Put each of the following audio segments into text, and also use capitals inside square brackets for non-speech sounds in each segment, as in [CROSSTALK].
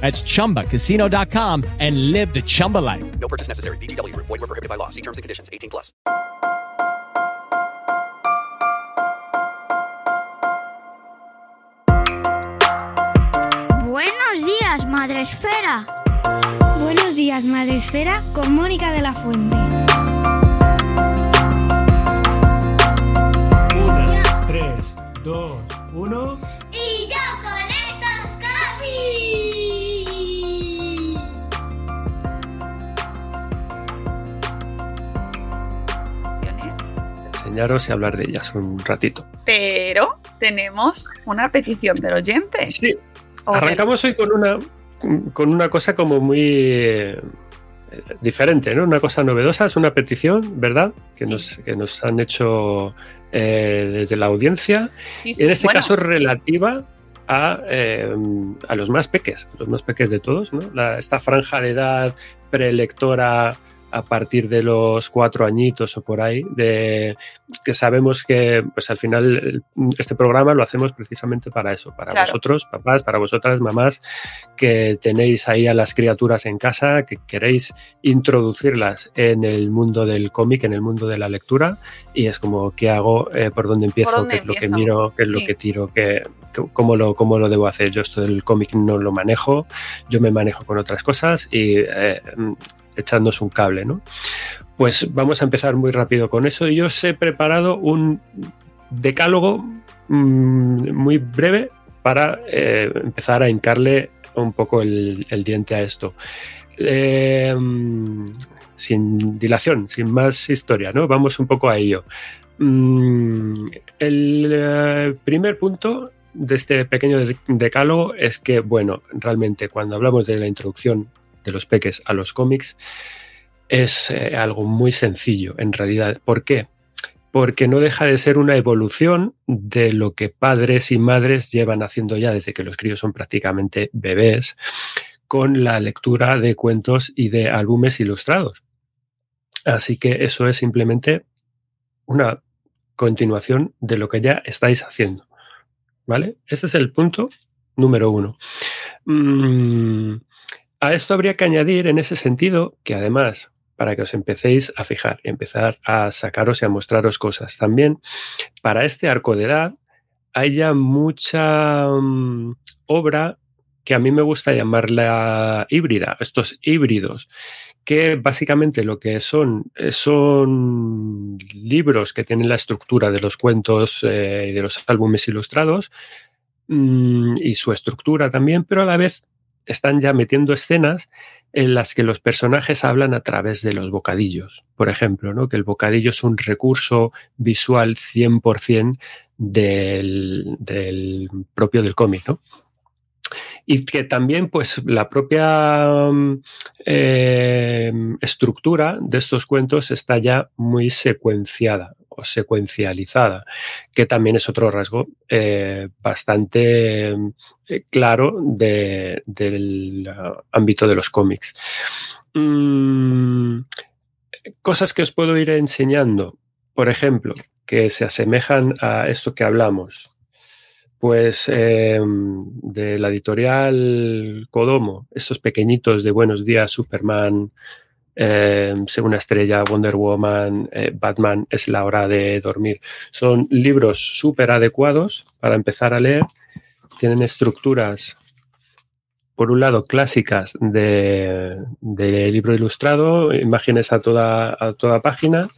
That's ChumbaCasino.com and live the Chumba life. No purchase necessary. VGW. Void were prohibited by law. See terms and conditions. 18 plus. Buenos días, Madre Esfera. Buenos días, Madre Esfera, con Mónica de la Fuente. Y hablar de ellas un ratito. Pero tenemos una petición del oyente. Sí. Arrancamos hoy con una, con una cosa como muy eh, diferente, ¿no? Una cosa novedosa, es una petición, ¿verdad? Que, Sí. nos, que nos han hecho eh, desde la audiencia. Sí, sí, en este bueno, caso relativa a, eh, a los más peques, los más peques de todos, ¿no? La- esta franja de edad preelectora a partir de los cuatro añitos o por ahí, de que sabemos que pues al final este programa lo hacemos precisamente para eso, para Claro. vosotros, papás, para vosotras, mamás, que tenéis ahí a las criaturas en casa, que queréis introducirlas en el mundo del cómic, en el mundo de la lectura, y es como, ¿qué hago? Eh, ¿Por dónde empiezo? dónde ¿Qué es lo que miro? ¿Qué es Sí. lo que tiro? ¿Qué, qué- cómo, lo, ¿Cómo lo debo hacer? Yo esto del cómic no lo manejo, yo me manejo con otras cosas y eh, echándonos un cable, ¿no? Pues vamos a empezar muy rápido con eso. Yo os he preparado un decálogo mm, muy breve para eh, empezar a hincarle un poco el, diente a esto. Eh, sin dilación, sin más historia, ¿no? Vamos un poco a ello. Mm, el eh, primer punto de este pequeño de- decálogo es que, bueno, realmente cuando hablamos de la introducción de los peques a los cómics, es eh, algo muy sencillo en realidad. ¿Por qué? Porque no deja de ser una evolución de lo que padres y madres llevan haciendo ya desde que los críos son prácticamente bebés, con la lectura de cuentos y de álbumes ilustrados. Así que eso es simplemente una continuación de lo que ya estáis haciendo. ¿Vale? Ese es el punto número uno. Mm, a esto habría que añadir en ese sentido que además, para que os empecéis a fijar empezar a sacaros y a mostraros cosas, también para este arco de edad hay ya mucha mm, obra que a mí me gusta llamarla híbrida, estos híbridos, que básicamente lo que son eh, son libros que tienen la estructura de los cuentos eh, y de los álbumes ilustrados mm, y su estructura también, pero a la vez están ya metiendo escenas en las que los personajes hablan a través de los bocadillos. Por ejemplo, ¿no? que el bocadillo es un recurso visual 100% del, del propio del cómic. ¿no? y que también pues la propia mm, eh, estructura de estos cuentos está ya muy secuenciada secuencializada, que también es otro rasgo eh, bastante eh, claro de- del ámbito de los cómics. Mm, cosas que os puedo ir enseñando, por ejemplo, que se asemejan a esto que hablamos pues eh, de la editorial Kodomo, estos pequeñitos de Buenos Días, Superman, eh, Segunda Estrella, Wonder Woman, eh, Batman, es la hora de dormir. Son libros súper adecuados para empezar a leer. Tienen estructuras, por un lado, clásicas de, de libro ilustrado, imágenes a toda, a toda página.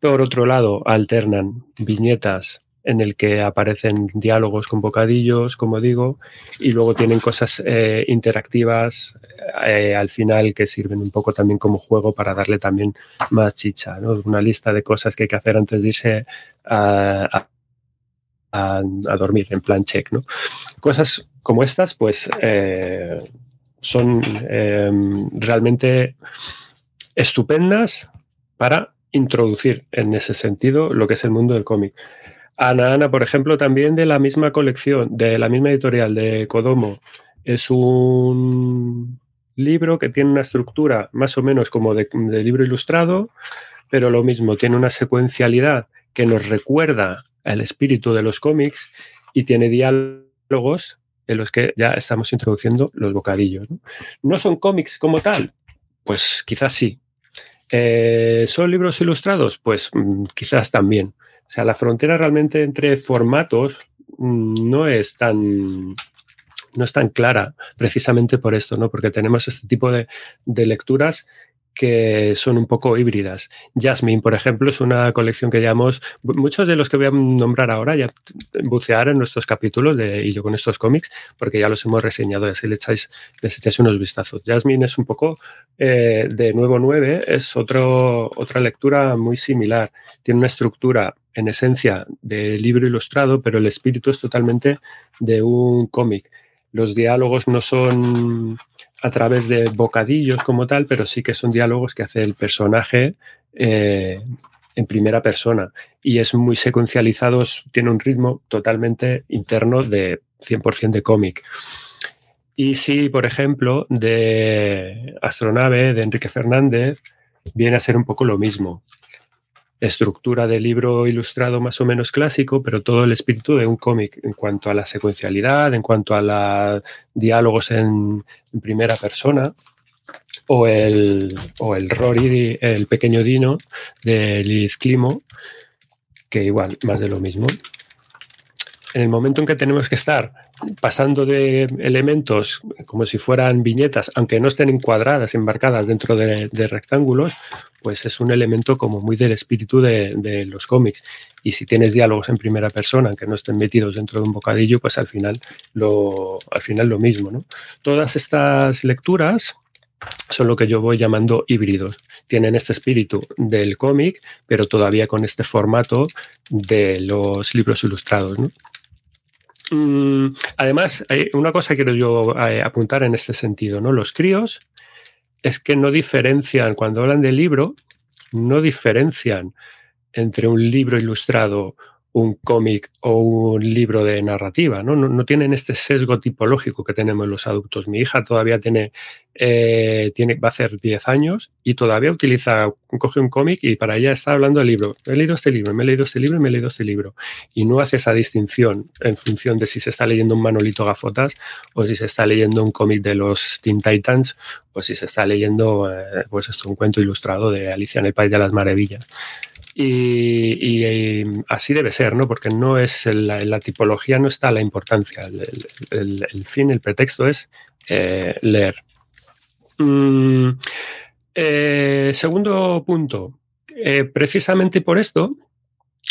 Por otro lado, alternan viñetas en el que aparecen diálogos con bocadillos, como digo, y luego tienen cosas eh, interactivas eh, al final que sirven un poco también como juego para darle también más chicha, ¿no? Una lista de cosas que hay que hacer antes de irse a, dormir, en plan check, ¿no? Cosas como estas, pues, eh, son eh, realmente estupendas para introducir en ese sentido lo que es el mundo del cómic. Ana Ana, por ejemplo, también de la misma colección, de la misma editorial de Kodomo, es un libro que tiene una estructura más o menos como de, libro ilustrado, pero lo mismo, tiene una secuencialidad que nos recuerda al espíritu de los cómics y tiene diálogos en los que ya estamos introduciendo los bocadillos. ¿no? ¿No son cómics como tal? Pues quizás sí. Eh, ¿Son libros ilustrados? Pues mm, quizás también. O sea, la frontera realmente entre formatos mm, no es tan no es tan clara precisamente por esto, ¿no? Porque tenemos este tipo de, de lecturas que son un poco híbridas. Jasmine, por ejemplo, es una colección que llamamos, muchos de los que voy a nombrar ahora ya bucear en nuestros capítulos de y yo con estos cómics, porque ya los hemos reseñado y así echáis, les echáis unos vistazos. Jasmine es un poco eh, de nuevo 9, es otro, otra lectura muy similar. Tiene una estructura en esencia de libro ilustrado, pero el espíritu es totalmente de un cómic. Los diálogos no son a través de bocadillos como tal, pero sí que son diálogos que hace el personaje eh, en primera persona. Y es muy secuencializado, tiene un ritmo totalmente interno de 100% de cómic. Y sí, por ejemplo, de Astronave, de Enrique Fernández, viene a ser un poco lo mismo. Estructura de libro ilustrado más o menos clásico, pero todo el espíritu de un cómic en cuanto a la secuencialidad, en cuanto a los diálogos en, primera persona, o el, o el Rory, el pequeño Dino de Liz Climo, que igual, más de lo mismo. En el momento en que tenemos que estar pasando de elementos como si fueran viñetas, aunque no estén encuadradas, embarcadas dentro de, rectángulos, pues es un elemento como muy del espíritu de, de, los cómics. Y si tienes diálogos en primera persona, aunque no estén metidos dentro de un bocadillo, pues al final lo, al final lo mismo. ¿no? Todas estas lecturas son lo que yo voy llamando híbridos. Tienen este espíritu del cómic, pero todavía con este formato de los libros ilustrados. ¿no? Mm, además, una cosa que quiero yo eh, apuntar en este sentido, ¿no? Los críos es que no diferencian, cuando hablan de libro, no diferencian entre un libro ilustrado, un cómic o un libro de narrativa, ¿no? No, no tienen este sesgo tipológico que tenemos los adultos. Mi hija todavía tiene, eh, tiene va a hacer 10 años y todavía utiliza, coge un cómic y para ella está hablando del libro. He leído este libro, me he leído este libro, me he leído este libro. Y no hace esa distinción en función de si se está leyendo un Manolito Gafotas o si se está leyendo un cómic de los Teen Titans o si se está leyendo, eh, pues esto, un cuento ilustrado de Alicia en el País de las Maravillas. Y, y, así debe ser, ¿no? Porque no es la, la tipología no está la importancia. El, fin, el pretexto es eh, leer. Mm, eh, segundo punto. Eh, precisamente por esto,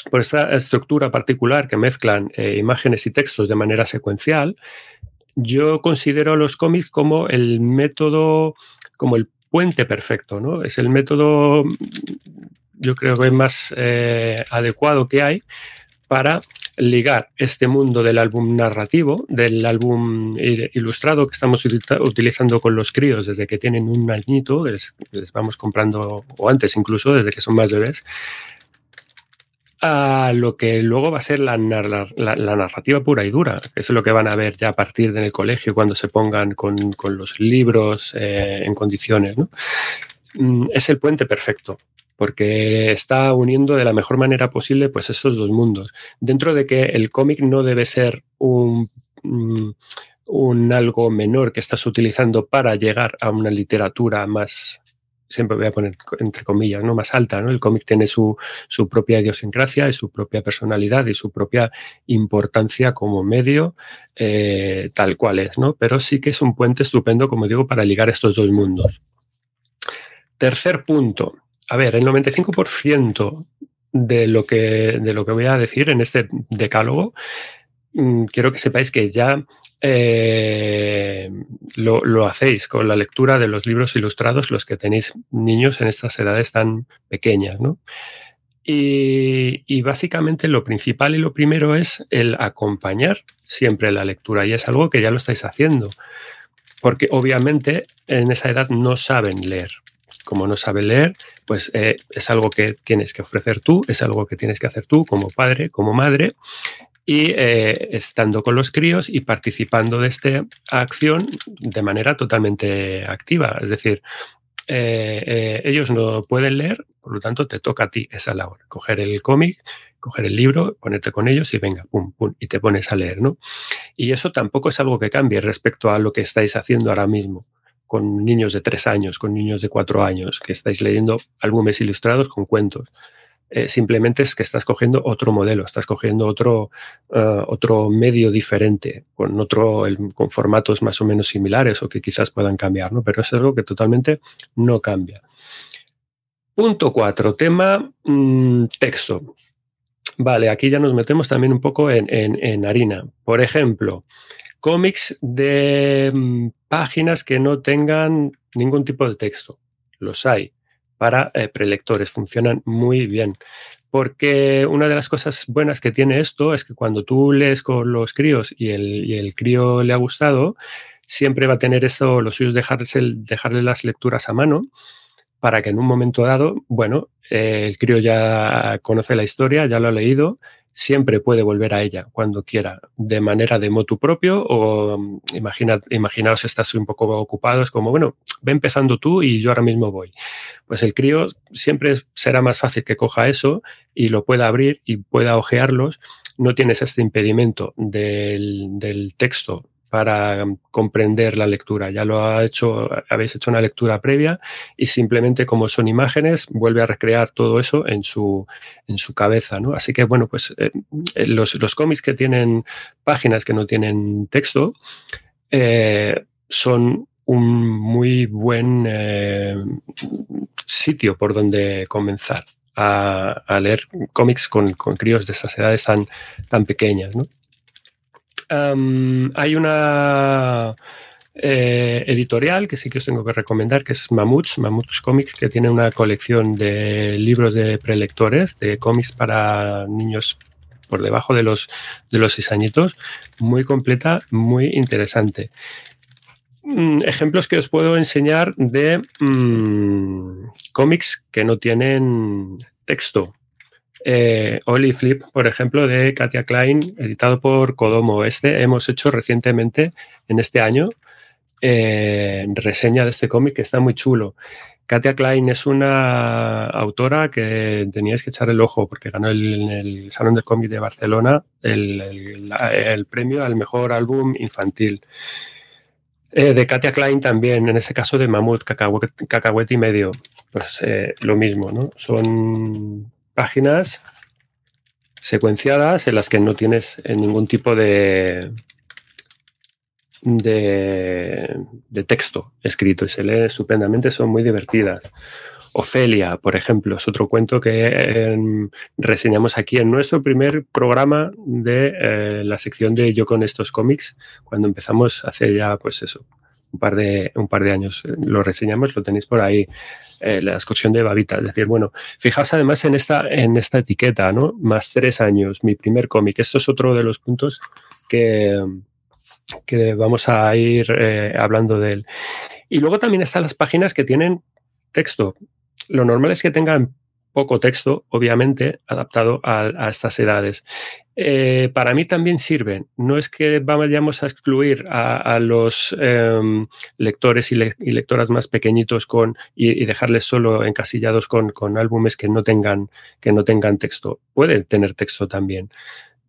por esta estructura particular que mezclan imágenes y textos de manera secuencial, yo considero los cómics como el método, como el puente perfecto, ¿no? Es el método yo creo que es más eh, adecuado que hay para ligar este mundo del álbum narrativo, del álbum ilustrado que estamos utilizando con los críos desde que tienen un añito, les, vamos comprando, o antes incluso, desde que son más bebés, a lo que luego va a ser la, narrativa pura y dura, que es lo que van a ver ya a partir del colegio cuando se pongan con, con los libros eh, en condiciones. ¿no? Es el puente perfecto porque está uniendo de la mejor manera posible pues esos dos mundos. Dentro de que el cómic no debe ser un, un, algo menor que estás utilizando para llegar a una literatura más, siempre voy a poner entre comillas, ¿no? más alta. ¿no? El cómic tiene su, su propia idiosincrasia y su propia personalidad y su propia importancia como medio, eh, tal cual es, ¿no? pero sí que es un puente estupendo, como digo, para ligar estos dos mundos. Tercer punto, a ver, el 95% de lo que, de lo que voy a decir en este decálogo, mm, quiero que sepáis que ya eh, lo, lo, hacéis con la lectura de los libros ilustrados, los que tenéis niños en estas edades tan pequeñas, ¿no? Y, y, básicamente lo principal y lo primero es el acompañar siempre la lectura y es algo que ya lo estáis haciendo, porque obviamente en esa edad no saben leer. Como no saben leer, pues eh, es algo que tienes que ofrecer tú, es algo que tienes que hacer tú como padre, como madre, y eh, estando con los críos y participando de esta acción de manera totalmente activa. Es decir, eh, ellos no pueden leer, por lo tanto te toca a ti esa labor, coger el cómic, coger el libro, ponerte con ellos y venga, pum, pum, y te pones a leer, ¿no? Y eso tampoco es algo que cambie respecto a lo que estáis haciendo ahora mismo con niños de tres años, con niños de cuatro años, que estáis leyendo álbumes ilustrados con cuentos. Eh, simplemente es que estás cogiendo otro modelo, estás cogiendo otro, uh, otro medio diferente, con, otro, con formatos más o menos similares o que quizás puedan cambiar, ¿no? pero es algo que totalmente no cambia. Punto cuatro, tema mmm, texto. Vale, aquí ya nos metemos también un poco en, en harina. Por ejemplo, cómics de mmm, páginas que no tengan ningún tipo de texto. Los hay para eh, prelectores, funcionan muy bien. Porque una de las cosas buenas que tiene esto es que cuando tú lees con los críos y el, y el crío le ha gustado, siempre va a tener esto, lo suyo es dejarles el, dejarle las lecturas a mano para que en un momento dado, bueno, eh, el crío ya conoce la historia, ya lo ha leído siempre puede volver a ella cuando quiera, de manera de motu propio o mm, imagina, imaginaos estás un poco ocupado, es como, bueno, ve empezando tú y yo ahora mismo voy. Pues el crío siempre será más fácil que coja eso y lo pueda abrir y pueda ojearlos. No tienes este impedimento del, del texto para comprender la lectura. Ya lo ha hecho, habéis hecho una lectura previa y simplemente como son imágenes, vuelve a recrear todo eso en su, en su cabeza. ¿no? Así que, bueno, pues eh, los, los, cómics que tienen páginas que no tienen texto eh, son un muy buen eh, sitio por donde comenzar a, a leer cómics con, con, críos de esas edades tan, tan pequeñas. ¿no? Um, hay una eh, editorial que sí que os tengo que recomendar, que es Mamuts, Mamuts Comics, que tiene una colección de libros de prelectores, de cómics para niños por debajo de los, de los seis añitos, muy completa, muy interesante. Mm, ejemplos que os puedo enseñar de mm, cómics que no tienen texto eh, Oli Flip, por ejemplo, de Katia Klein, editado por Kodomo. Este hemos hecho recientemente, en este año, eh, reseña de este cómic que está muy chulo. Katia Klein es una autora que teníais que echar el ojo porque ganó el, en el Salón del Cómic de Barcelona el, premio al mejor álbum infantil. Eh, de Katia Klein también, en ese caso de Mamut, Cacahuete y medio. Pues lo mismo, ¿no? Son páginas secuenciadas en las que no tienes ningún tipo de, de, texto escrito y se lee estupendamente, son muy divertidas. Ofelia, por ejemplo, es otro cuento que eh, reseñamos aquí en nuestro primer programa de eh, la sección de Yo con estos cómics, cuando empezamos hace ya, pues eso, un par de, un par de años. Lo reseñamos, lo tenéis por ahí, eh, la excursión de Babita. Es decir, bueno, fijaos además en esta, en esta etiqueta, ¿no? Más tres años, mi primer cómic. Esto es otro de los puntos que, que vamos a ir eh, hablando de él. Y luego también están las páginas que tienen texto. Lo normal es que tengan poco texto, obviamente, adaptado a, estas edades. Eh, para mí también sirven. No es que vayamos a excluir a, los eh, lectores y, le, y, lectoras más pequeñitos con, y, y dejarles solo encasillados con, con, álbumes que no, tengan, que no tengan texto. Pueden tener texto también.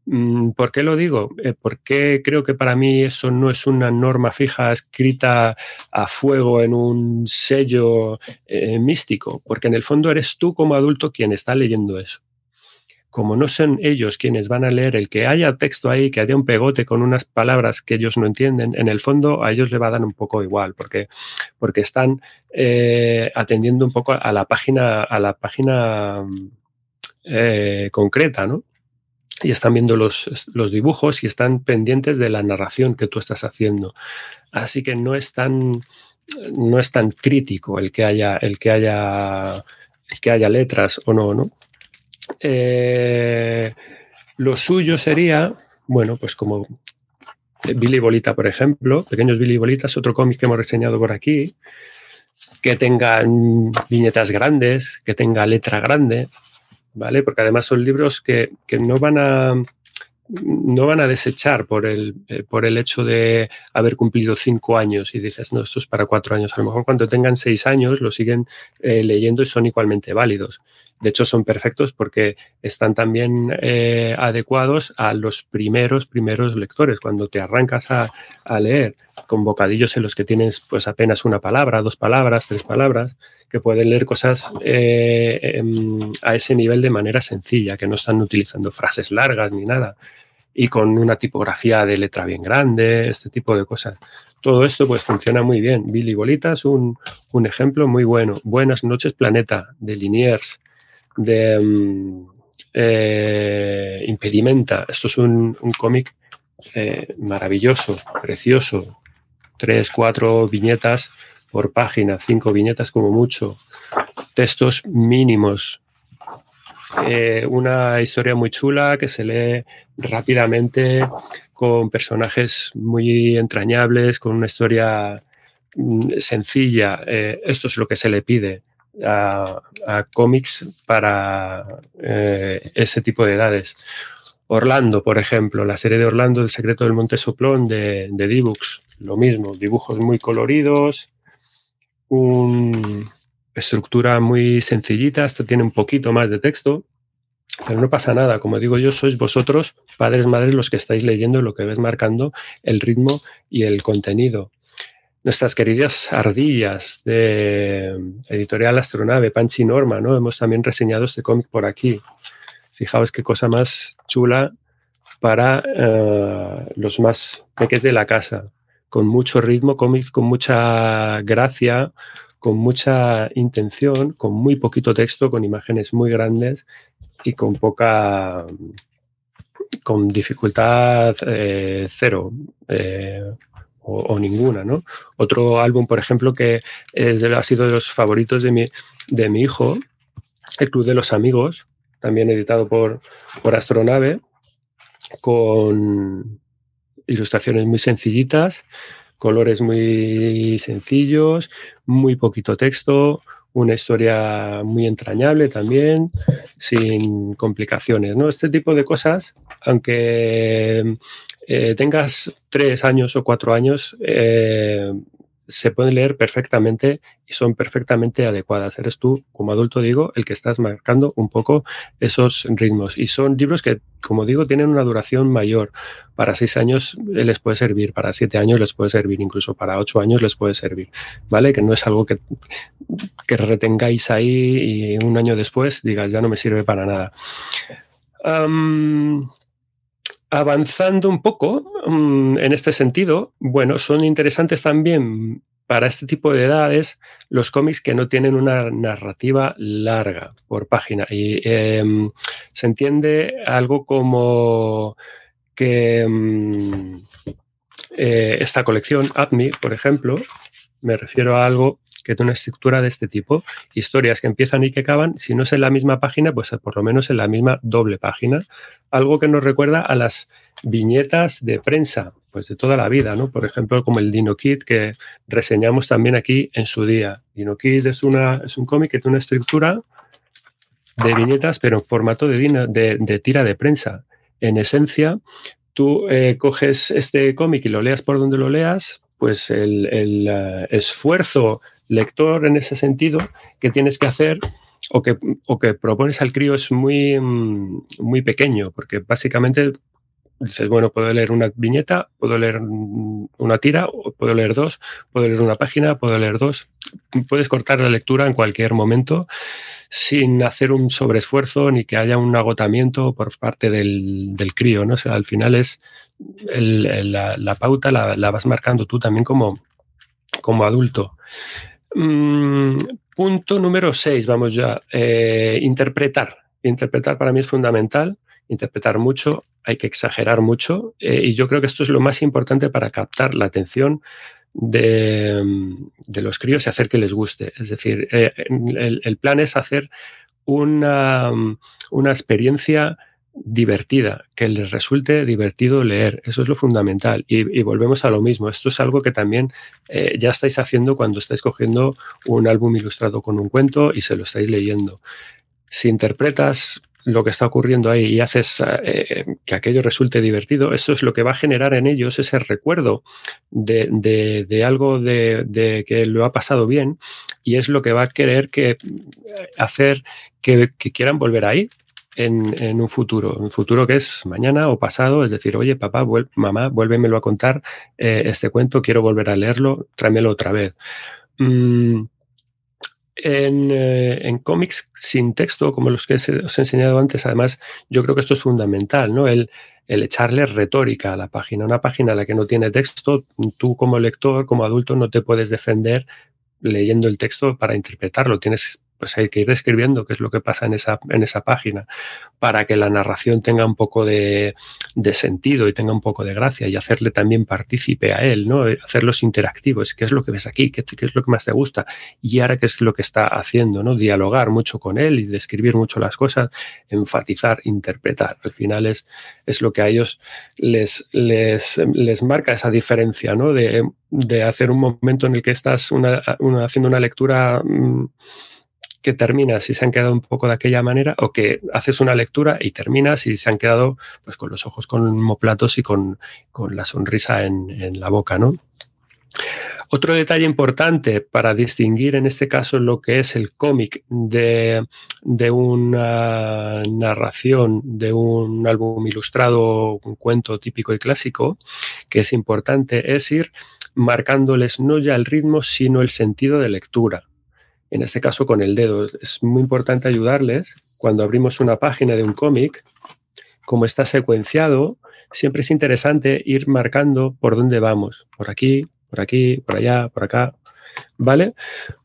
Mm, ¿Por qué lo digo? Eh, porque creo que para mí eso no es una norma fija escrita a fuego en un sello eh, místico, porque en el fondo eres tú como adulto quien está leyendo eso. Como no son ellos quienes van a leer, el que haya texto ahí, que haya un pegote con unas palabras que ellos no entienden, en el fondo a ellos le va a dar un poco igual, porque, porque están eh, atendiendo un poco a la página, a la página eh, concreta, ¿no? Y están viendo los, los, dibujos y están pendientes de la narración que tú estás haciendo. Así que no es tan, no es tan crítico el que haya, el que haya, el que haya letras o no, ¿no? Eh, lo suyo sería, bueno, pues como Billy Bolita, por ejemplo, Pequeños Billy Bolitas, otro cómic que hemos reseñado por aquí, que tengan viñetas grandes, que tenga letra grande, ¿vale? Porque además son libros que, que no van a no van a desechar por el, eh, por el hecho de haber cumplido cinco años y dices, no, esto es para cuatro años. A lo mejor cuando tengan seis años lo siguen eh, leyendo y son igualmente válidos. De hecho, son perfectos porque están también eh, adecuados a los primeros, primeros lectores. Cuando te arrancas a, a, leer con bocadillos en los que tienes pues apenas una palabra, dos palabras, tres palabras, que pueden leer cosas eh, a ese nivel de manera sencilla, que no están utilizando frases largas ni nada y con una tipografía de letra bien grande, este tipo de cosas. Todo esto pues funciona muy bien. Billy Bolitas, un, un ejemplo muy bueno. Buenas noches, Planeta, de Liniers, de um, eh, Impedimenta. Esto es un, cómic eh, maravilloso, precioso. Tres, cuatro viñetas por página, cinco viñetas como mucho. Textos mínimos, eh, una historia muy chula que se lee rápidamente, con personajes muy entrañables, con una historia mm, sencilla. Esto es lo que se le pide a, cómics para eh, ese tipo de edades. Orlando, por ejemplo, la serie de Orlando, El secreto del Monte Soplón de, de D-Books, lo mismo, dibujos muy coloridos, una estructura muy sencillita, esto tiene un poquito más de texto, pero no pasa nada, como digo yo, sois vosotros, padres, madres, los que estáis leyendo lo que ves marcando el ritmo y el contenido. Nuestras queridas ardillas de Editorial Astronave, Panchi Norma, ¿no? Hemos también reseñado este cómic por aquí. Fijaos qué cosa más chula para uh, los más peques de la casa, con mucho ritmo, cómic con mucha gracia, con mucha intención, con muy poquito texto, con imágenes muy grandes y con poca, con dificultad eh, cero eh, o, ninguna, ¿no? Otro álbum, por ejemplo, que es de, ha sido de los favoritos de mi, de mi hijo, El Club de los Amigos, también editado por, por Astronave, con ilustraciones muy sencillitas, colores muy sencillos, muy poquito texto, una historia muy entrañable también, sin complicaciones. ¿no? Este tipo de cosas, aunque eh, tengas tres años o cuatro años, eh, se pueden leer perfectamente y son perfectamente adecuadas. Eres tú, como adulto digo, el que estás marcando un poco esos ritmos. Y son libros que, como digo, tienen una duración mayor. Para seis años les puede servir, para siete años les puede servir, incluso para ocho años les puede servir. ¿Vale? Que no es algo que, que retengáis ahí y un año después digas, ya no me sirve para nada. Avanzando un poco um, en este sentido, bueno, son interesantes también para este tipo de edades los cómics que no tienen una narrativa larga por página. Y eh, se entiende algo como que um, eh, esta colección, APNI, por ejemplo, me refiero a algo que tiene una estructura de este tipo, historias que empiezan y que acaban, si no es en la misma página, pues por lo menos en la misma doble página, algo que nos recuerda a las viñetas de prensa, pues de toda la vida, ¿no? Por ejemplo, como el Dino Kid que reseñamos también aquí en su día. Dino Kid es, una, es un cómic que tiene una estructura de viñetas, pero en formato de, tira de prensa. En esencia, tú eh, coges este cómic y lo leas por donde lo leas, pues el, uh, esfuerzo lector en ese sentido que tienes que hacer o que, o que propones al crío es muy, muy pequeño, porque básicamente dices, bueno, puedo leer una viñeta, puedo leer una tira, puedo leer dos, puedo leer una página, puedo leer dos. Puedes cortar la lectura en cualquier momento sin hacer un sobreesfuerzo ni que haya un agotamiento por parte del, del crío, ¿no? Al final es la, la, pauta la, la, vas marcando tú también como, como adulto. Mm, punto número 6, vamos ya. Eh, interpretar. Interpretar para mí es fundamental, interpretar mucho, hay que exagerar mucho eh, y yo creo que esto es lo más importante para captar la atención de, los críos y hacer que les guste. Es decir, eh, el, el, plan es hacer una, una experiencia divertida, que les resulte divertido leer. Eso es lo fundamental. Y, volvemos a lo mismo. Esto es algo que también eh, ya estáis haciendo cuando estáis cogiendo un álbum ilustrado con un cuento y se lo estáis leyendo. Si interpretas lo que está ocurriendo ahí y haces eh, que aquello resulte divertido, eso es lo que va a generar en ellos ese recuerdo de, algo de, que lo ha pasado bien y es lo que va a querer que hacer que, que quieran volver ahí. En, un futuro, un futuro que es mañana o pasado, es decir, oye, papá, mamá, vuélvemelo a contar eh, este cuento, quiero volver a leerlo, tráemelo otra vez. Mm, en, eh, en, cómics sin texto, como los que os he enseñado antes, además, yo creo que esto es fundamental, ¿no? El, el, echarle retórica a la página. Una página a la que no tiene texto, tú como lector, como adulto, no te puedes defender leyendo el texto para interpretarlo. Tienes pues hay que ir escribiendo qué es lo que pasa en esa, en esa página para que la narración tenga un poco de, de, sentido y tenga un poco de gracia y hacerle también partícipe a él, ¿no? Hacerlos interactivos, qué es lo que ves aquí, ¿Qué, qué, es lo que más te gusta y ahora qué es lo que está haciendo, ¿no? Dialogar mucho con él y describir mucho las cosas, enfatizar, interpretar. Al final es, es lo que a ellos les, les, les marca esa diferencia, ¿no? De, de hacer un momento en el que estás una, haciendo una lectura mmm, que terminas y se han quedado un poco de aquella manera o que haces una lectura y terminas y se han quedado pues con los ojos con homoplatos y con, con la sonrisa en, en, la boca, ¿no? Otro detalle importante para distinguir en este caso lo que es el cómic de, de, una narración de un álbum ilustrado, un cuento típico y clásico, que es importante, es ir marcándoles no ya el ritmo, sino el sentido de lectura en este caso con el dedo. Es muy importante ayudarles cuando abrimos una página de un cómic, como está secuenciado, siempre es interesante ir marcando por dónde vamos, por aquí, por aquí, por allá, por acá, ¿vale?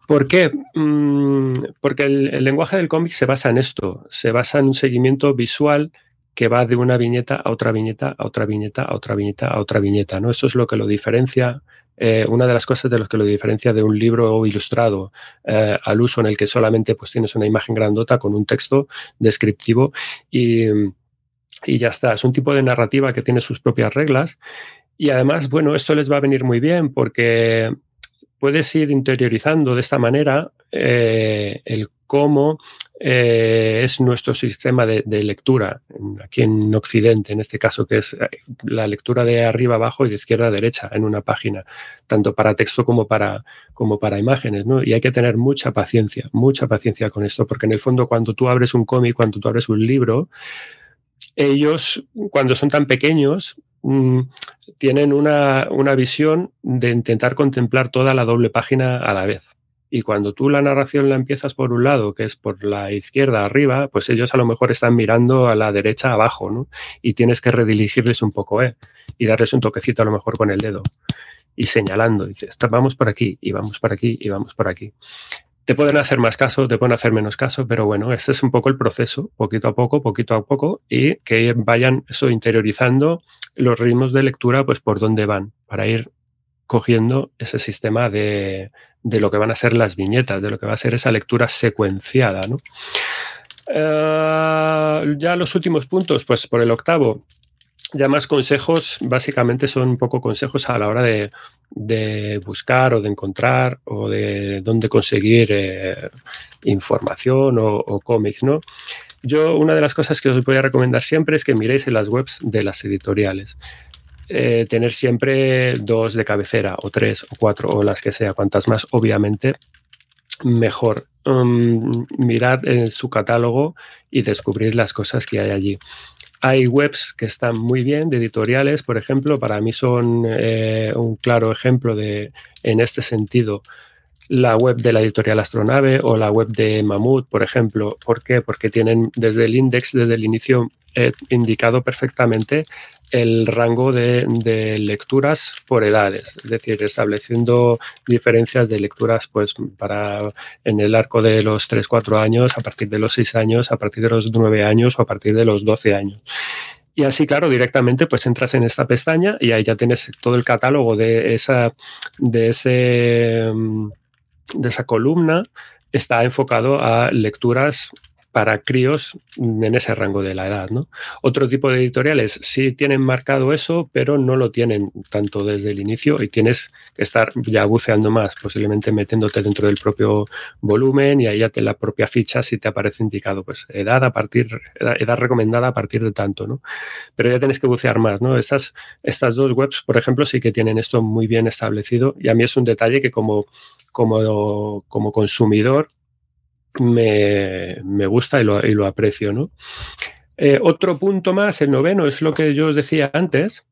¿Por qué? Mm, porque el, lenguaje del cómic se basa en esto, se basa en un seguimiento visual que va de una viñeta a otra viñeta, a otra viñeta, a otra viñeta, a otra viñeta, ¿no? Esto es lo que lo diferencia eh, una de las cosas de los que lo diferencia de un libro ilustrado eh, al uso en el que solamente pues tienes una imagen grandota con un texto descriptivo y, y ya está. Es un tipo de narrativa que tiene sus propias reglas y además, bueno, esto les va a venir muy bien porque puedes ir interiorizando de esta manera eh, el cómo eh, es nuestro sistema de, lectura aquí en Occidente, en este caso, que es eh, la lectura de arriba abajo y de izquierda a derecha en una página, tanto para texto como para, como para imágenes. Y hay que tener mucha paciencia, mucha paciencia con esto, porque en el fondo cuando tú abres un cómic, cuando tú abres un libro, ellos, cuando son tan pequeños, mmm, tienen una, una visión de intentar contemplar toda la doble página a la vez. Y cuando tú la narración la empiezas por un lado, que es por la izquierda arriba, pues ellos a lo mejor están mirando a la derecha abajo, ¿no? Y tienes que redirigirles un poco, ¿eh? Y darles un toquecito a lo mejor con el dedo. Y señalando, dices, vamos por aquí, y vamos por aquí, y vamos por aquí. Te pueden hacer más caso, te pueden hacer menos caso, pero bueno, este es un poco el proceso, poquito a poco, poquito a poco, y que vayan eso interiorizando los ritmos de lectura, pues por dónde van, para ir cogiendo ese sistema de, de, lo que van a ser las viñetas, de lo que va a ser esa lectura secuenciada. ¿no? Uh, ya los últimos puntos, pues por el octavo, ya más consejos, básicamente son un poco consejos a la hora de, de buscar o de encontrar o de dónde conseguir eh, información o, o cómics, ¿no? Yo una de las cosas que os voy a recomendar siempre es que miréis en las webs de las editoriales eh, tener siempre dos de cabecera o tres o cuatro o las que sea, cuantas más, obviamente, mejor. Um, mirad en su catálogo y descubrir las cosas que hay allí. Hay webs que están muy bien, de editoriales, por ejemplo, para mí son eh, un claro ejemplo de, en este sentido, la web de la editorial Astronave o la web de Mamut, por ejemplo. ¿Por qué? Porque tienen desde el index, desde el inicio, eh, indicado perfectamente el rango de, lecturas por edades, es decir, estableciendo diferencias de lecturas pues para en el arco de los 3-4 años, a partir de los 6 años, a partir de los 9 años o a partir de los 12 años. Y así, claro, directamente pues entras en esta pestaña y ahí ya tienes todo el catálogo de esa, de ese, mm, de esa columna. Está enfocado a lecturas para críos en ese rango de la edad. ¿no? Otro tipo de editoriales sí tienen marcado eso, pero no lo tienen tanto desde el inicio y tienes que estar ya buceando más, posiblemente metiéndote dentro del propio volumen y ahí ya te la propia ficha si te aparece indicado, pues edad a partir, edad, recomendada a partir de tanto, ¿no? Pero ya tienes que bucear más, ¿no? Estas, estas dos webs, por ejemplo, sí que tienen esto muy bien establecido y a mí es un detalle que como, como, como consumidor me, me gusta y lo, y lo, aprecio. ¿no? Eh, otro punto más, el noveno, es lo que yo os decía antes.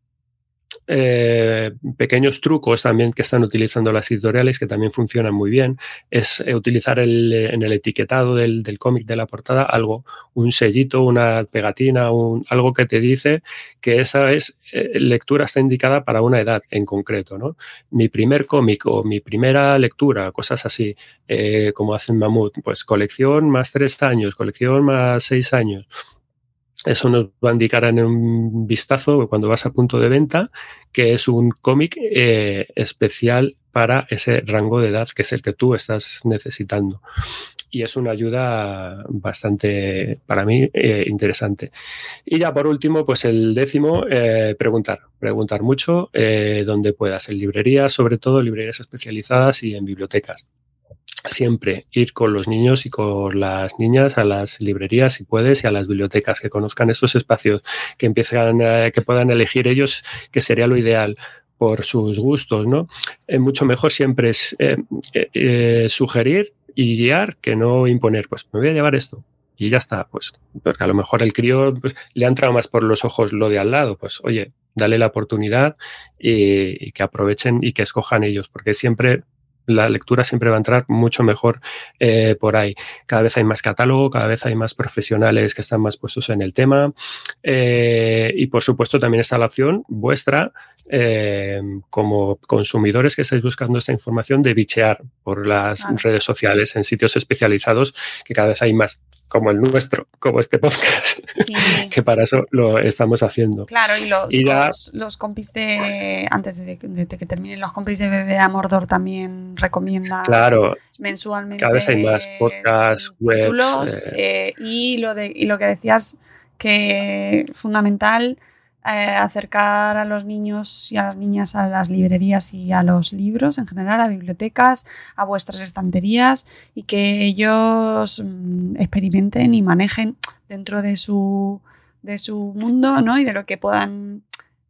Eh, pequeños trucos también que están utilizando las editoriales que también funcionan muy bien es eh, utilizar el, en el etiquetado del, del cómic de la portada algo, un sellito, una pegatina, algo que te dice que esa es eh, lectura está indicada para una edad en concreto. ¿no? Mi primer cómic o mi primera lectura, cosas así, eh, como hacen Mamut, pues colección más tres años, colección más seis años. Eso nos va a indicar en un vistazo cuando vas a punto de venta que es un cómic eh, especial para ese rango de edad que es el que tú estás necesitando. Y es una ayuda bastante, para mí, eh, interesante. Y ya por último, pues el décimo, eh, preguntar. Preguntar mucho donde puedas, en librerías, sobre todo librerías especializadas y en bibliotecas siempre ir con los niños y con las niñas a las librerías si puedes y a las bibliotecas que conozcan estos espacios que empiezan que puedan elegir ellos que sería lo ideal por sus gustos, ¿no? Eh, mucho mejor siempre es eh, eh, sugerir y guiar que no imponer. Pues me voy a llevar esto y ya está. Pues porque a lo mejor el crío pues, le ha entrado más por los ojos lo de al lado. Pues oye, dale la oportunidad y que aprovechen y que escojan ellos, porque siempre la lectura siempre va a entrar mucho mejor eh, por ahí. Cada vez hay más catálogo, cada vez hay más profesionales que están más puestos en el tema eh, y por supuesto también está la opción vuestra eh, como consumidores que estáis buscando esta información de bichear por las redes sociales en sitios especializados que cada vez hay más como el nuestro, como este podcast, sí. [LAUGHS] que para eso lo estamos haciendo. Claro, y los, y ya, los, los, compis de, antes de, de, de, que terminen los compis de BBA Mordor también recomienda claro, mensualmente. Cada vez hay más podcasts, webs. Eh. Eh, y, lo de, y lo que decías que fundamental eh, acercar a los niños y a las niñas a las librerías y a los libros en general, a bibliotecas, a vuestras estanterías y que ellos mmm, experimenten y manejen dentro de su, de su mundo ¿no? y de lo que puedan,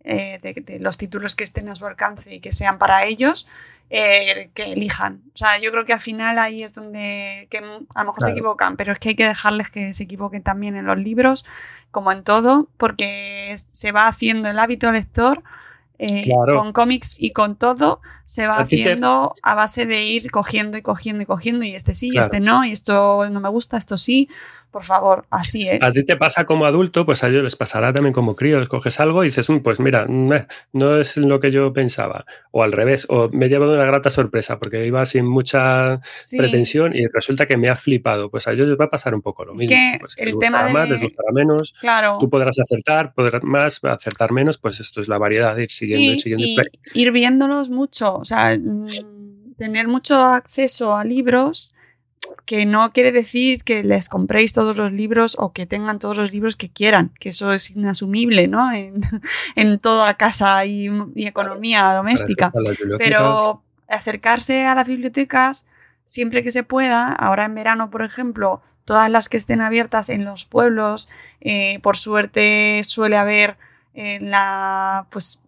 eh, de, los títulos que estén a su alcance y que sean para ellos. Eh, que elijan. O sea, yo creo que al final ahí es donde que a lo mejor claro. se equivocan, pero es que hay que dejarles que se equivoquen también en los libros, como en todo, porque se va haciendo el hábito lector. Eh, claro. Con cómics y con todo se va haciendo a base de ir cogiendo y cogiendo y cogiendo y este sí y claro. este no y esto no me gusta, esto sí, por favor, así es. A ti te pasa como adulto, pues a ellos les pasará también como crío. Coges algo y dices, mm, pues mira, no es lo que yo pensaba. O al revés, o me he llevado una grata sorpresa porque iba sin mucha sí. pretensión y resulta que me ha flipado. Pues a ellos les va a pasar un poco lo es mismo. Que pues el tema de... más, les gustará menos. Claro. Tú podrás acertar, podrás más, acertar menos, pues esto es la variedad de ir siguiendo sí, y siguiendo. Y ir viéndolos mucho, o sea, tener mucho acceso a libros que no quiere decir que les compréis todos los libros o que tengan todos los libros que quieran, que eso es inasumible, ¿no? En, [LAUGHS] en toda casa y, y economía doméstica. Pero acercarse a las bibliotecas siempre que se pueda, ahora en verano, por ejemplo, todas las que estén abiertas en los pueblos, eh, por suerte suele haber en la, pues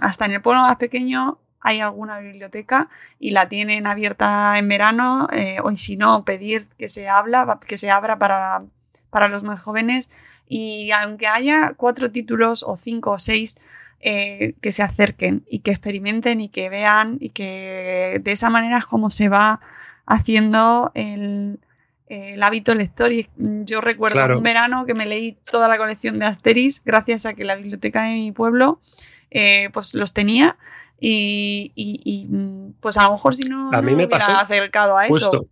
hasta en el pueblo más pequeño hay alguna biblioteca y la tienen abierta en verano eh, o si no pedir que se habla que se abra para, para los más jóvenes y aunque haya cuatro títulos o cinco o seis eh, que se acerquen y que experimenten y que vean y que de esa manera es como se va haciendo el, el hábito lector y yo recuerdo Claro. un verano que me leí toda la colección de Asterix gracias a que la biblioteca de mi pueblo eh, pues los tenía y, y- y, mm, pues a lo mejor si no, A no mí me hubiera pasó acercado a eso. Justo.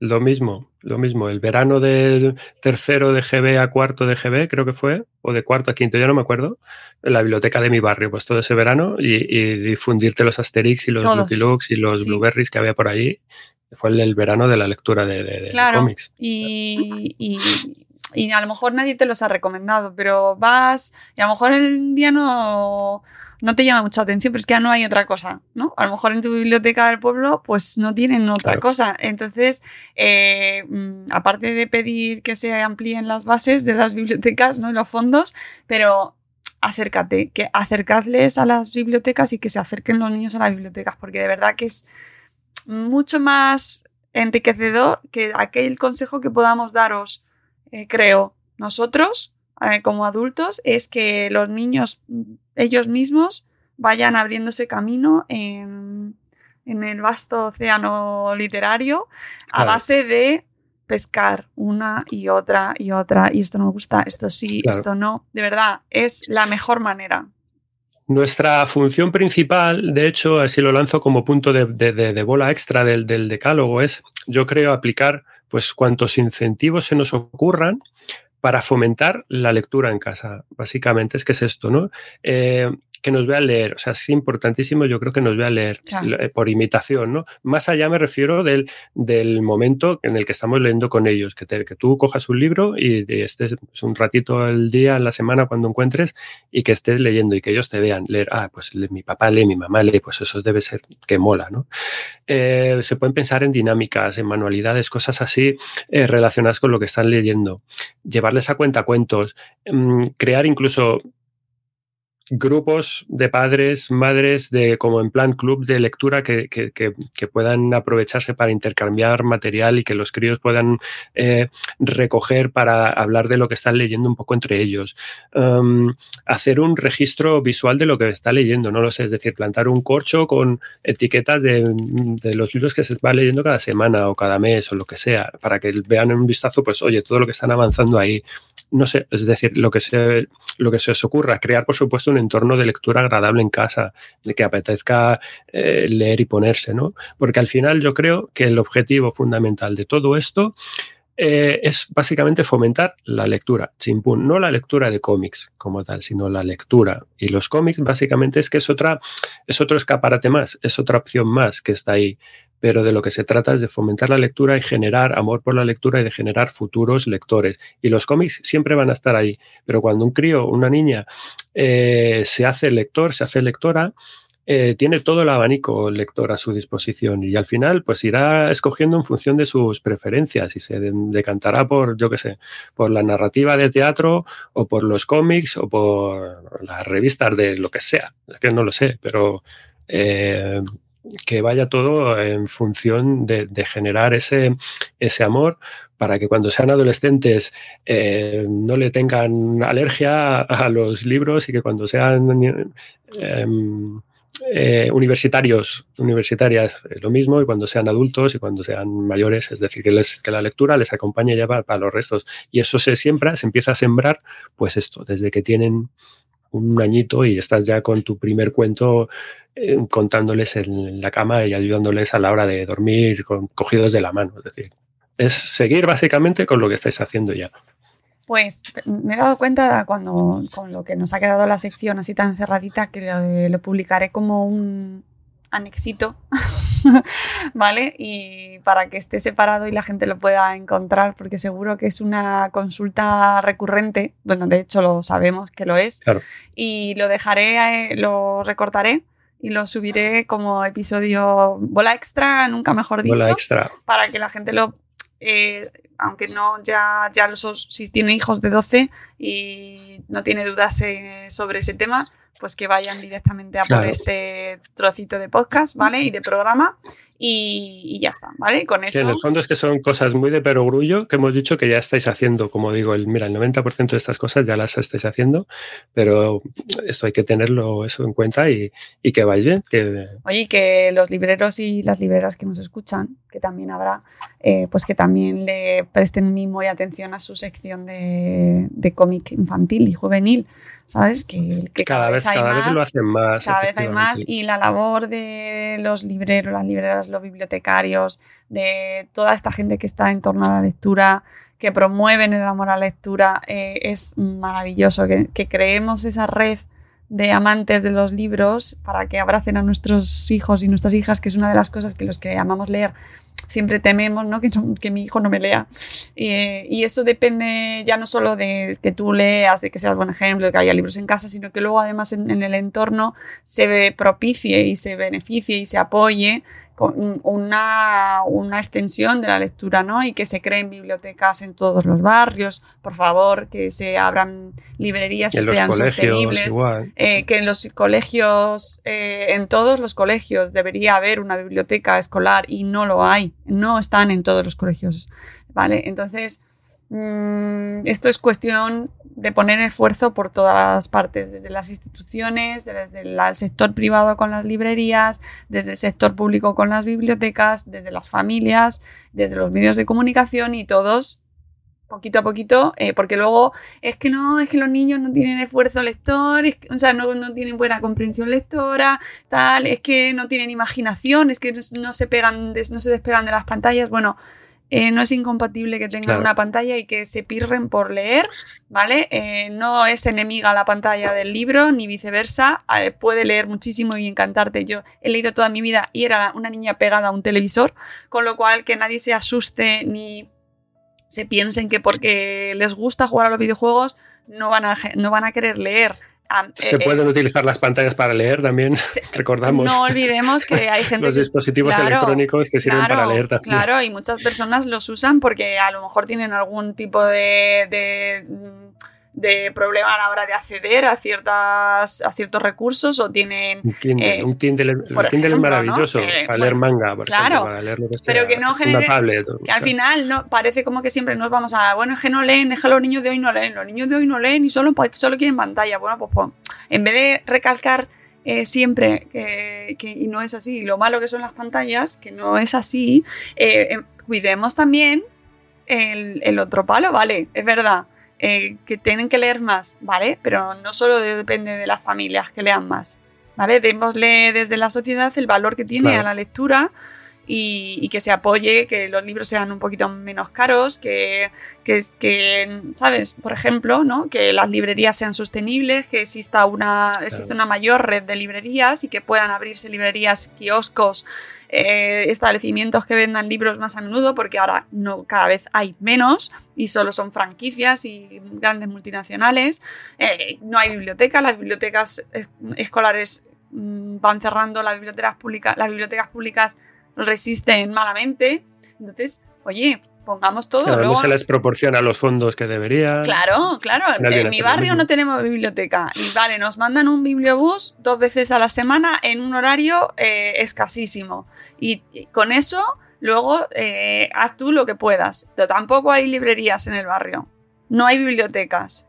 Lo mismo, lo mismo. El verano del tercero de GB a cuarto de GB, creo que fue, o de cuarto a quinto, ya no me acuerdo, en la biblioteca de mi barrio, pues todo ese verano y, y difundirte los Asterix y los. Lucky Lux y los Sí. Blueberries que había por ahí. Fue el, el verano de la lectura de, de- de Claro, cómics. y, y- y a lo mejor nadie te los ha recomendado, pero vas y a lo mejor el día no, no te llama mucha atención, pero es que ya no hay otra cosa, ¿no? A lo mejor en tu biblioteca del pueblo pues no tienen otra Claro. cosa. Entonces, eh, mm, aparte de pedir que se amplíen las bases de las bibliotecas ¿no? y los fondos, pero acércate, que acercadles a las bibliotecas y que se acerquen los niños a las bibliotecas, porque de verdad que es mucho más enriquecedor que aquel consejo que podamos daros, eh, creo, nosotros eh, como adultos, es que los niños ellos mismos vayan abriéndose camino en, en el vasto océano literario a base de pescar una y otra y otra y esto no me gusta, esto sí, Claro. esto no. De verdad, es la mejor manera. Nuestra función principal, de hecho, así lo lanzo como punto de, de- de- de bola extra del, del decálogo, es, yo creo, aplicar pues cuantos incentivos se nos ocurran para fomentar la lectura en casa. Básicamente es que es esto, ¿no? Eh, que nos vean leer, o sea, es importantísimo, yo creo que nos vean leer Claro. eh, por imitación, ¿no? Más allá me refiero del, del momento en el que estamos leyendo con ellos, que, te- que tú cojas un libro y y estés un ratito al día, en la semana, cuando encuentres, y que estés leyendo y que ellos te vean leer, ah, pues mi papá lee, mi mamá lee, pues eso debe ser que mola, ¿no? Eh, se pueden pensar en dinámicas, en manualidades, cosas así eh, relacionadas con lo que están leyendo, llevarles a cuenta cuentos, mm, crear incluso grupos de padres, madres, de como en plan club de lectura que, que- que- que puedan aprovecharse para intercambiar material y que los críos puedan eh, recoger para hablar de lo que están leyendo un poco entre ellos. Um, hacer un registro visual de lo que está leyendo, no lo sé, es decir, plantar un corcho con etiquetas de, de los libros que se va leyendo cada semana o cada mes o lo que sea, para que vean en un vistazo, pues oye, todo lo que están avanzando ahí. No sé, es decir, lo que se, lo que se os ocurra, crear, por supuesto, un entorno de lectura agradable en casa, de que apetezca eh, leer y ponerse, ¿no? Porque al final yo creo que el objetivo fundamental de todo esto eh, es básicamente fomentar la lectura, chimpún, no la lectura de cómics como tal, sino la lectura. Y los cómics básicamente es que es otra, es otro escaparate más, es otra opción más que está ahí. Pero de lo que se trata es de fomentar la lectura y generar amor por la lectura y de generar futuros lectores. Y los cómics siempre van a estar ahí. Pero cuando un crío, una niña, eh, se hace lector, se hace lectora, eh, tiene todo el abanico lector a su disposición y al final pues irá escogiendo en función de sus preferencias y se de- decantará por, yo qué sé, por la narrativa de teatro o por los cómics o por las revistas de lo que sea. Es que no lo sé, pero eh, que vaya todo en función de, de generar ese, ese amor para que cuando sean adolescentes eh, no le tengan alergia a los libros y que cuando sean em, eh, universitarios, universitarias, es lo mismo, y cuando sean adultos y cuando sean mayores, es decir, que, les- que la lectura les acompañe ya para, para los restos. Y eso se siembra, se empieza a sembrar, pues esto, desde que tienen un añito y estás ya con tu primer cuento eh, contándoles en la cama y ayudándoles a la hora de dormir con, cogidos de la mano. Es decir, es seguir básicamente con lo que estáis haciendo ya. Pues me he dado cuenta cuando con lo que nos ha quedado la sección así tan cerradita que lo, lo publicaré como un anexito, [LAUGHS] ¿vale? Y para que esté separado y la gente lo pueda encontrar, porque seguro que es una consulta recurrente, bueno, de hecho lo sabemos que lo es, Claro. y lo dejaré, eh, lo recortaré y lo subiré como episodio bola extra, nunca mejor dicho Bola extra. para que la gente lo, eh, aunque no ya, ya los, si tiene hijos de 12 y no tiene dudas eh, sobre ese tema, pues que vayan directamente a por este trocito de podcast, ¿vale? Y de programa y, y ya está, ¿vale? Con Sí, eso. en el fondo es que son cosas muy de perogrullo que hemos dicho que ya estáis haciendo. Como digo, el, mira, el 90% de estas cosas ya las estáis haciendo, pero esto hay que tenerlo eso en cuenta y, y que vaya bien. Que, Oye, que los libreros y las libreras que nos escuchan, que también habrá, eh, pues que también le presten mimo y atención a su sección de, de cómic infantil y juvenil, ¿sabes? Que, que cada, vez, hay cada vez más, lo hacen más. cada vez hay más y la labor de los libreros, las libreras, los bibliotecarios, de toda esta gente que está en torno a la lectura, que promueven el amor a la lectura, eh, es maravilloso que, que creemos esa red de amantes de los libros para que abracen a nuestros hijos y nuestras hijas, que es una de las cosas que los que amamos leer siempre tememos ¿no? Que, que mi hijo no me lea. Y eso depende ya no solo de que tú leas, de que seas buen ejemplo, de que haya libros en casa, sino que luego además en, en el entorno se propicie y se beneficie y se apoye con una, una extensión de la lectura, ¿no? Y que se creen bibliotecas en todos los barrios, por favor, que se abran librerías los sean sostenibles eh, que en los colegios, eh, en todos los colegios debería haber una biblioteca escolar y no lo hay, no están en todos los colegios, ¿vale? Entonces, mm, esto es cuestión de poner esfuerzo por todas las partes, desde las instituciones, desde el sector privado con las librerías, desde el sector público con las bibliotecas, desde las familias, desde los medios de comunicación y todos poquito a poquito, eh, porque luego es que no, es que los niños no tienen esfuerzo lector, es que- o sea, no, tienen buena comprensión lectora, tal, es que no tienen imaginación, es que no se despegan de las pantallas. Bueno, eh, no es incompatible que tengan Claro. una pantalla y que se pirren por leer, ¿vale? Eh, no es enemiga la pantalla del libro, ni viceversa. Eh, puede leer muchísimo y encantarte. Yo he leído toda mi vida y era una niña pegada a un televisor, con lo cual que nadie se asuste ni se piensen que porque les gusta jugar a los videojuegos no van a, no van a querer leer. Am- Se eh, eh, pueden utilizar las pantallas para leer también, [LAUGHS] [LAUGHS] recordamos. no olvidemos que hay [LAUGHS] gente los que- dispositivos claro, electrónicos que sirven claro, para leer también. Claro, y muchas personas los usan porque a lo mejor tienen algún tipo de, de, de problema a la hora de acceder a, ciertas, a ciertos recursos o tienen... Un Kindle, eh, un Kindle, el por Kindle ejemplo, es ¿no? maravilloso Eh, para leer bueno, manga, por claro, ejemplo, para leer lo que pero sea, que no genere- tablet, Que al final no, parece como que siempre nos vamos a, bueno, es que no leen, es que los niños de hoy no leen, los niños de hoy no leen y solo, pues, solo quieren pantalla. Bueno, pues, pues, en vez de recalcar eh, siempre que, que- y no es así, lo malo que son las pantallas, que no es así, eh, eh, cuidemos también el, el otro palo, vale, es verdad. Eh, que tienen que leer más, ¿vale? Pero no solo de- depende de las familias que lean más, ¿vale? Démosle desde la sociedad el valor que tiene Claro. a la lectura y, y que se apoye, que los libros sean un poquito menos caros, que, que, que, ¿sabes? Por ejemplo, ¿no? Que las librerías sean sostenibles, que exista una, exista una mayor red de librerías y que puedan abrirse librerías, kioscos, eh, establecimientos que vendan libros más a menudo, porque ahora no, cada vez hay menos y solo son franquicias y grandes multinacionales. Eh, no hay bibliotecas, las bibliotecas es- escolares mm, van cerrando, las bibliotecas públicas, las bibliotecas públicas resisten malamente. Entonces, oye, pongamos todo. claro, luego- no se les proporciona los fondos que deberían. Claro, claro. En mi barrio no tenemos biblioteca. Y vale, nos mandan un bibliobús dos veces a la semana en un horario eh, escasísimo. Y, y con eso, luego eh, haz tú lo que puedas. Pero tampoco hay librerías en el barrio. No hay bibliotecas.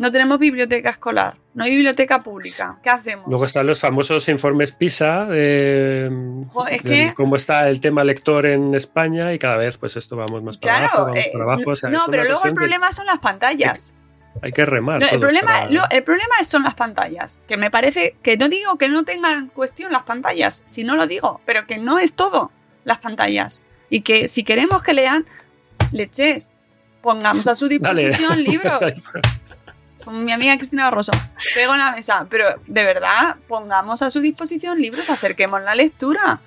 No tenemos biblioteca escolar. No hay biblioteca pública. ¿Qué hacemos? Luego están los famosos informes PISA de, Jo, es que- cómo está el tema lector en España y cada vez pues esto vamos más para Claro, abajo, vamos eh, para abajo. o sea, no, pero luego el de- problema son las pantallas. hay que remar. No, el, problema, para- lo- el problema son las pantallas. Que me parece que no digo que no tengan en cuestión las pantallas, si no lo digo, pero que no es todo las pantallas. Y que si queremos que lean, leches, pongamos a su Dale. disposición [LAUGHS] libros. Como mi amiga Cristina Barroso, pego en la mesa, pero de verdad, pongamos a su disposición libros, acerquemos la lectura.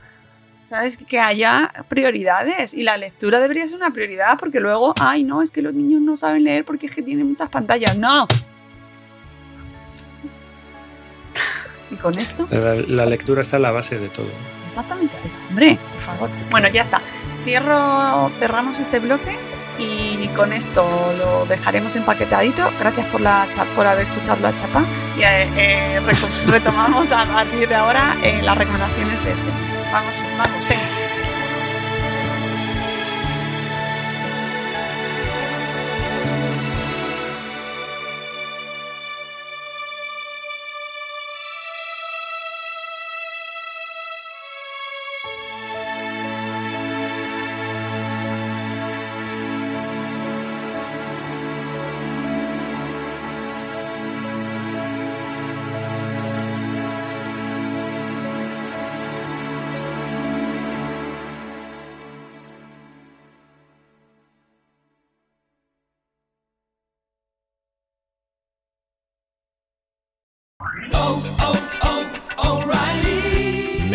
¿Sabes? Que haya prioridades y la lectura debería ser una prioridad porque luego, ay, no, es que los niños no saben leer porque es que tienen muchas pantallas. No. Y con esto, La, la lectura está en la base de todo. exactamente. Hombre, por favor. Bueno, ya está. Cierro, cerramos este bloque y con esto lo dejaremos empaquetadito. Gracias por, la, por haber escuchado la chapa y eh, eh, retomamos a partir de ahora eh, las recomendaciones de este mes. Vamos, vamos, sí.